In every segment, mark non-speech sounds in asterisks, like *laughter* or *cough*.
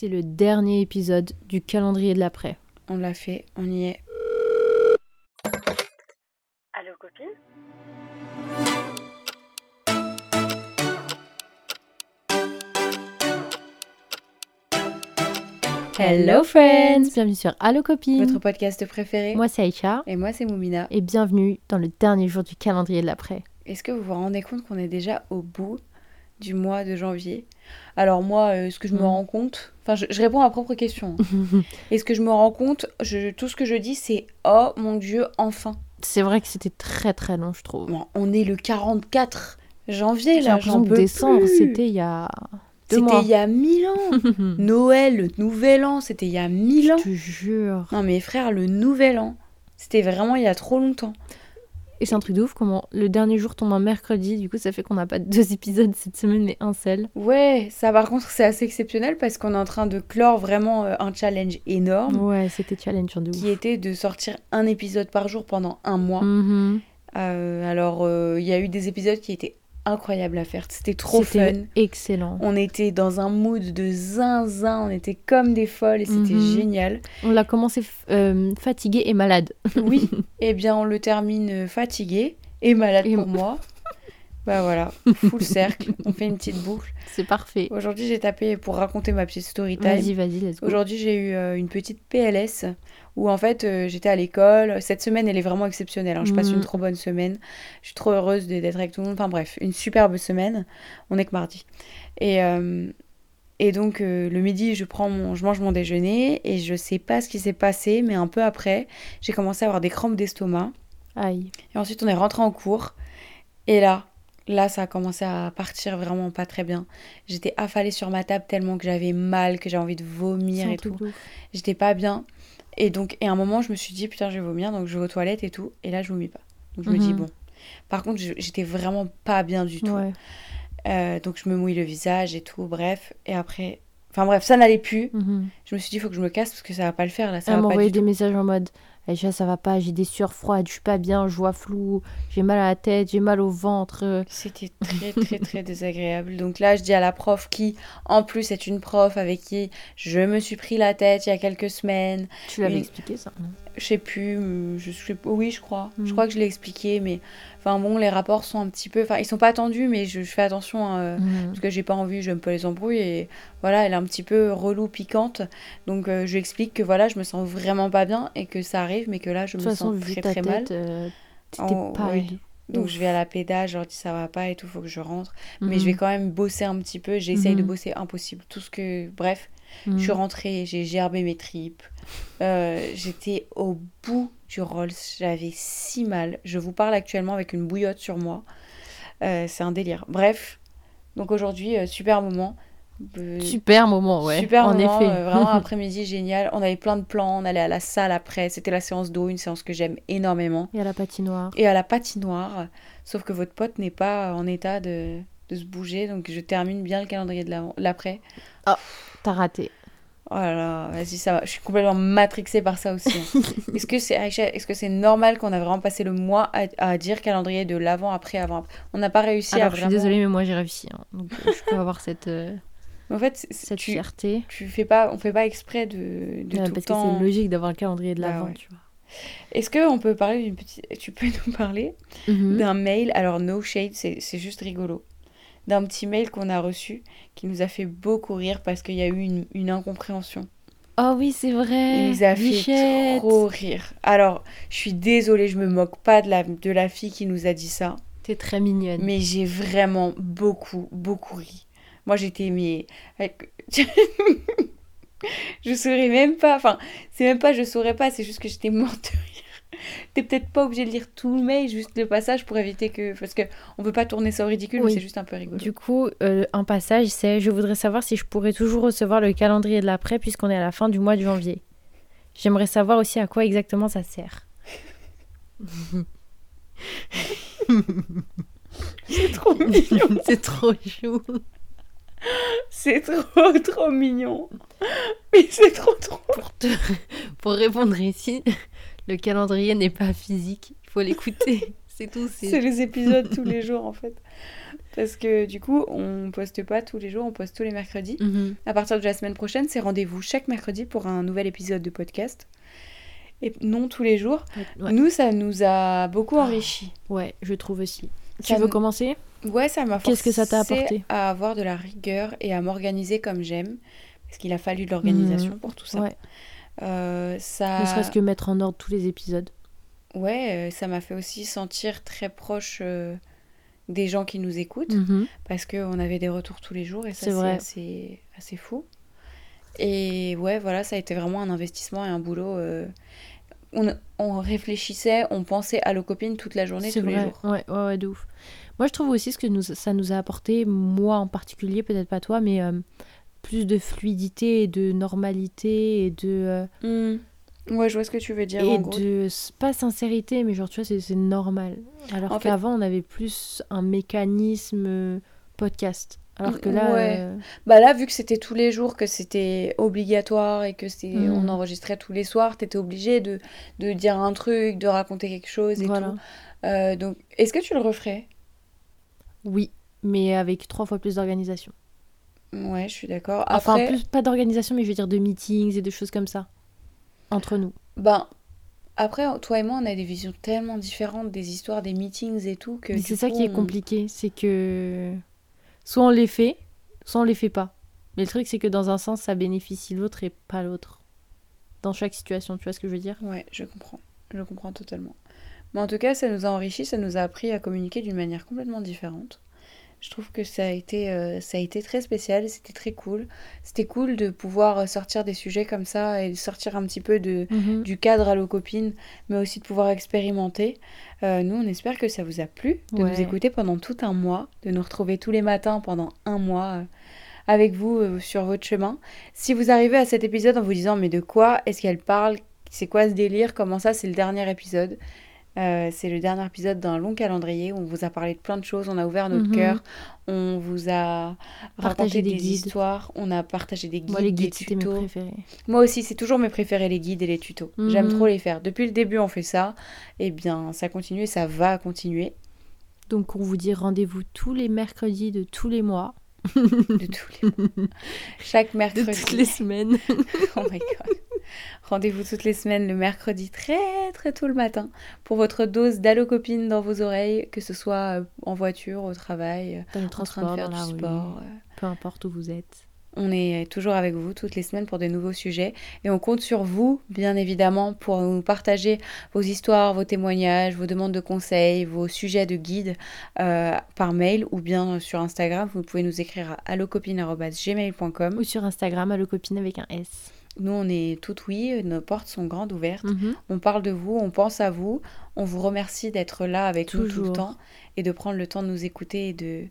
C'est le dernier épisode du calendrier de l'après. On l'a fait, on y est. Allô copine? Hello friends Bienvenue sur Allo Copine Votre podcast préféré Moi c'est Aïcha Et moi c'est Moumina. et bienvenue dans le dernier jour du calendrier de l'après. Est-ce que vous vous rendez compte qu'on est déjà au bout du mois de janvier Alors moi, euh, ce que je me Mm. rends compte... Enfin, je, je réponds à ma propre question. hein. *laughs* Et ce que je me rends compte, je- tout ce que je dis, c'est « Oh mon Dieu, enfin c'est vrai que c'était très très long je trouve. Bon, On est le 44 janvier, là, j'en peux décembre c'était il y a C'était il y a mille ans *laughs* Noël, le nouvel an, c'était il y a mille ans Je te jure. Non mais frère, le nouvel an, c'était vraiment il y a trop longtemps. Et c'est un truc de ouf comment le dernier jour tombe un mercredi, du coup ça fait qu'on n'a pas deux épisodes cette semaine mais un seul. Ouais, ça par contre c'est assez exceptionnel parce qu'on est en train de clore vraiment euh, un challenge énorme Ouais, c'était challenge de ouf. qui était de sortir un épisode par jour pendant un mois. Mhm. Euh, alors euh, il y a eu des épisodes qui étaient incroyables à faire, c'était trop fun. excellent. On était dans un mood de zinzin, on était comme des folles et c'était Mhm. génial. On l'a commencé euh, fatigué et malade. Oui, *laughs* et bien on le termine euh, fatigué et malade Et pour moi. Bah voilà, full cercle, on fait une petite boucle. *laughs* C'est parfait. Aujourd'hui, j'ai tapé pour raconter ma petite story time. Vas-y, vas-y, let's go. Aujourd'hui, j'ai eu euh, une petite PLS où en fait, euh, j'étais à l'école. Cette semaine, elle est vraiment exceptionnelle. hein. Je passe Mhm. une trop bonne semaine. Je suis trop heureuse d'être avec tout le monde. Enfin bref, une superbe semaine. On est que mardi. Et, euh, et donc, euh, le midi, je, prends mon, je mange mon déjeuner et je sais pas ce qui s'est passé, mais un peu après, j'ai commencé à avoir des crampes d'estomac. Aïe. Et ensuite, on est rentré en cours. Et là, là, ça a commencé à partir vraiment pas très bien. J'étais affalée sur ma table tellement que j'avais mal, que j'avais envie de vomir et tout. J'étais pas bien. Et donc, et à un moment, je me suis dit, putain, je vais vomir. Donc, je vais aux toilettes et tout. Et là, je vomis pas. Donc, je me dis, Mhm. bon. Par contre, j'étais vraiment pas bien du tout. Ouais. Euh, donc, je me mouille le visage et tout. Bref. Et après. Enfin, bref, ça n'allait plus. Mhm. Je me suis dit, il faut que je me casse parce que ça va pas le faire là. Ça Elle m'envoyait du des tout. messages en mode Aïcha, ça va pas, j'ai des sueurs froides, je suis pas bien, je vois flou, j'ai mal à la tête, j'ai mal au ventre. C'était très très très désagréable. Donc là, je dis à la prof qui, en plus, est une prof avec qui je me suis pris la tête il y a quelques semaines. Tu l'avais Une- expliqué ça Je sais plus, euh, je sais oui, je crois. Je Mm. crois que je l'ai expliqué, mais enfin bon, les rapports sont un petit peu, enfin ils sont pas tendus, mais je, je fais attention euh, Mhm. parce que j'ai pas envie, j'aime pas les embrouilles et voilà, elle est un petit peu relou, piquante. Donc euh, je lui explique que voilà, je me sens vraiment pas bien et que ça arrive, mais que là je me façon, sens très ta très mal. tête, euh, t'étais Oh, pas ouais. Donc Ouf. je vais à la pédale, je leur dis ça va pas et tout, faut que je rentre. Mais je vais Mhm. quand même bosser un petit peu. J'essaye de Mhm. bosser impossible. Tout ce que. Bref, Mhm. je suis rentrée, j'ai gerbé mes tripes. Euh, J'étais au bout du Rolls. J'avais si mal. Je vous parle actuellement avec une bouillotte sur moi. Euh, C'est un délire. Bref. Donc aujourd'hui, euh, super moment. Euh, Super moment, ouais. Super en moment, effet. euh, vraiment *laughs* après-midi génial. On avait plein de plans. On allait à la salle après. C'était la séance d'eau, une séance que j'aime énormément. Et à la patinoire. Et à la patinoire. Sauf que votre pote n'est pas en état de, de se bouger. Donc je termine bien le calendrier de l'avant- l'après. T'as raté. Oh là là, vas-y, ça va. Je suis complètement matrixée par ça aussi. hein. *laughs* est-ce que c'est est-ce que c'est normal qu'on a vraiment passé le mois à, à dire calendrier de l'avant, après, avant, après? On n'a pas réussi à Alors, je suis désolée, mais moi j'ai réussi. hein. Donc, euh, je peux avoir cette, euh, Mais en fait, cette tu, fierté. tu fais pas, on fait pas exprès de, de Euh, tout le parce que temps. c'est logique d'avoir le calendrier de Bah l'avant, ouais. tu vois. Est-ce que on peut parler d'une petite. Tu peux nous parler Mhm. d'un mail, alors no shade, c'est juste rigolo, d'un petit mail qu'on a reçu qui nous a fait beaucoup rire parce qu'il y a eu une, une incompréhension. Oh oui, c'est vrai. Il nous a fait trop rire. Alors, je suis désolée, je me moque pas de la, de la fille qui nous a dit ça, T'es très mignonne. mais j'ai vraiment beaucoup, beaucoup ri. Moi, j'étais mais *laughs* je saurais même pas. Enfin, c'est même pas je saurais pas, c'est juste que j'étais morte de rire. T'es peut-être pas obligé de lire tout le mail, juste le passage pour éviter que. Parce que on peut pas tourner ça au ridicule, Oui. mais c'est juste un peu rigolo. Du coup, euh, un passage, c'est Je voudrais savoir si je pourrais toujours recevoir le calendrier de l'après puisqu'on est à la fin du mois de janvier. J'aimerais savoir aussi à quoi exactement ça sert. *laughs* C'est trop mignon. *laughs* c'est trop chou. C'est trop, *laughs* trop mignon. Mais c'est trop, trop. Pour, te- pour répondre ici, le calendrier n'est pas physique. Il faut l'écouter. *laughs* c'est tout. C'est les épisodes tous les *laughs* jours en fait. Parce que du coup, on poste pas tous les jours, on poste tous les mercredis. Mhm. À partir de la semaine prochaine, c'est rendez-vous chaque mercredi pour un nouvel épisode de podcast. Et non tous les jours. Ouais. Nous, ça nous a beaucoup Ah. enrichi. Ouais, je trouve aussi. Ça tu veux nous- commencer? Ouais, ça m'a Qu'est-ce que ça t'a forcé apporté À avoir de la rigueur et à m'organiser comme j'aime. Parce qu'il a fallu de l'organisation Mhm. pour tout ça. Ouais. Euh, ça... Ne serait-ce que mettre en ordre tous les épisodes. Ouais, euh, ça m'a fait aussi sentir très proche euh, des gens qui nous écoutent. Mhm. Parce qu'on avait des retours tous les jours et ça, C'est assez, assez fou. Et ouais, voilà, ça a été vraiment un investissement et un boulot. euh, On, on réfléchissait, on pensait à nos copines toute la journée, tous les jours. Ouais, ouais, ouais, de ouf. Moi, je trouve aussi ce que nous, ça nous a apporté, moi en particulier, peut-être pas toi, mais euh, plus de fluidité et de normalité et de. euh, Hmm. Ouais, je vois ce que tu veux dire. et en gros. de. Pas sincérité, mais genre, tu vois, c'est- c'est normal. Alors fait- qu'avant, on avait plus un mécanisme euh, podcast. Alors que là. Ouais. euh, Bah là, vu que c'était tous les jours, que c'était obligatoire et que c'est Mhm. on enregistrait tous les soirs, t'étais obligé de, de dire un truc, de raconter quelque chose et voilà. tout. Euh, donc, est-ce que tu le referais? Oui, mais avec trois fois plus d'organisation. Ouais, je suis d'accord. Enfin, Après, plus, pas d'organisation, mais je veux dire de meetings et de choses comme ça. Entre nous. ben, après, toi et moi, on a des visions tellement différentes des histoires, des meetings et tout que c'est ça coup, qui est compliqué, c'est que soit on les fait, soit on les fait pas. Mais le truc, c'est que dans un sens, ça bénéficie l'autre et pas l'autre. Dans chaque situation, tu vois ce que je veux dire? Ouais, je comprends. Je comprends totalement. Mais en tout cas, ça nous a enrichi, ça nous a appris à communiquer d'une manière complètement différente. Je trouve que ça a été, euh, ça a été très spécial, c'était très cool. C'était cool de pouvoir sortir des sujets comme ça et sortir un petit peu de, Mhm. du cadre à nos copines, mais aussi de pouvoir expérimenter. Euh, nous, on espère que ça vous a plu de Ouais. nous écouter pendant tout un mois, de nous retrouver tous les matins pendant un mois euh, avec vous sur votre chemin. Si vous arrivez à cet épisode en vous disant mais de quoi est-ce qu'elle parle? C'est quoi ce délire? Comment ça C'est le dernier épisode? Euh, c'est le dernier épisode d'un long calendrier où on vous a parlé de plein de choses, on a ouvert notre Mhm. cœur, on vous a Partagé raconté des des, guides. histoires, on a partagé des guides, Moi, les des guides, c'était mes tutos. préférés. Moi aussi, c'est toujours mes préférés, les guides et les tutos. J'aime Mhm. trop les faire. Depuis le début, on fait ça. Et bien, ça continue et ça va continuer Donc, on vous dit rendez-vous tous les mercredis de tous les mois, de tous les mois. *laughs* Chaque de mercredi. toutes les semaines. Oh my god. Rendez-vous toutes les semaines le mercredi très très tôt le matin pour votre dose d'allo copine dans vos oreilles, que ce soit euh, en voiture, au travail, Dans le en train de transport, faire dans du sport. euh. peu importe où vous êtes. On est toujours avec vous toutes les semaines pour de nouveaux sujets et on compte sur vous, bien évidemment, pour nous partager vos histoires, vos témoignages, vos demandes de conseils, vos sujets de guide euh, par mail ou bien sur Instagram. Vous pouvez nous écrire à allocopine.gmail.com. Ou sur Instagram, à copine avec un S. Nous, on est toutes oui, nos portes sont grandes ouvertes. Mhm. On parle de vous, on pense à vous, on vous remercie d'être là avec nous tout le temps et de prendre le temps de nous écouter et de,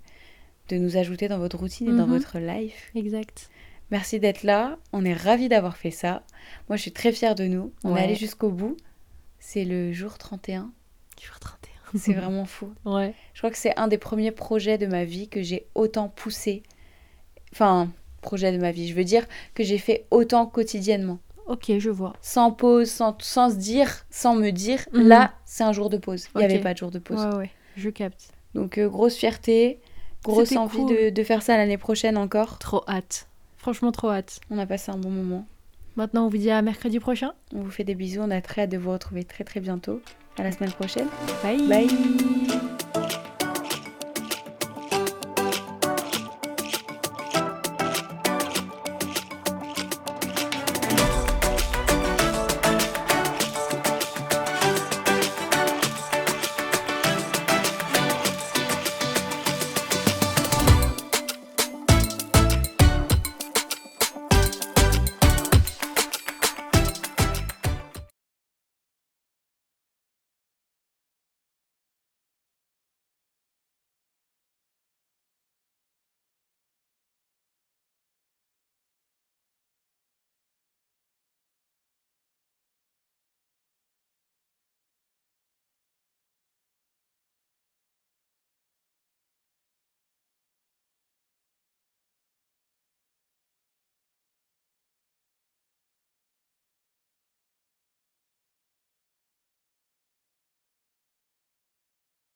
de nous ajouter dans votre routine et dans Mhm. votre life. Exact. Merci d'être là, on est ravis d'avoir fait ça. Moi, je suis très fière de nous. On Ouais. est allé jusqu'au bout. C'est le jour 31. Jour 31. *laughs* C'est vraiment fou. Ouais. Je crois que c'est un des premiers projets de ma vie que j'ai autant poussé. Enfin, projet de ma vie, je veux dire que j'ai fait autant quotidiennement. Ok, je vois. Sans pause, sans, sans se dire, sans me dire, Mhm. là, c'est un jour de pause. Il n'y avait pas de jour de pause. Ouais, ouais, je capte. Donc, euh, grosse fierté, grosse envie cool. de, de faire ça l'année prochaine encore. Trop hâte. Franchement, trop hâte. On a passé un bon moment. Maintenant, on vous dit à mercredi prochain. On vous fait des bisous, on a très hâte de vous retrouver très très bientôt. À la semaine prochaine. Bye. Bye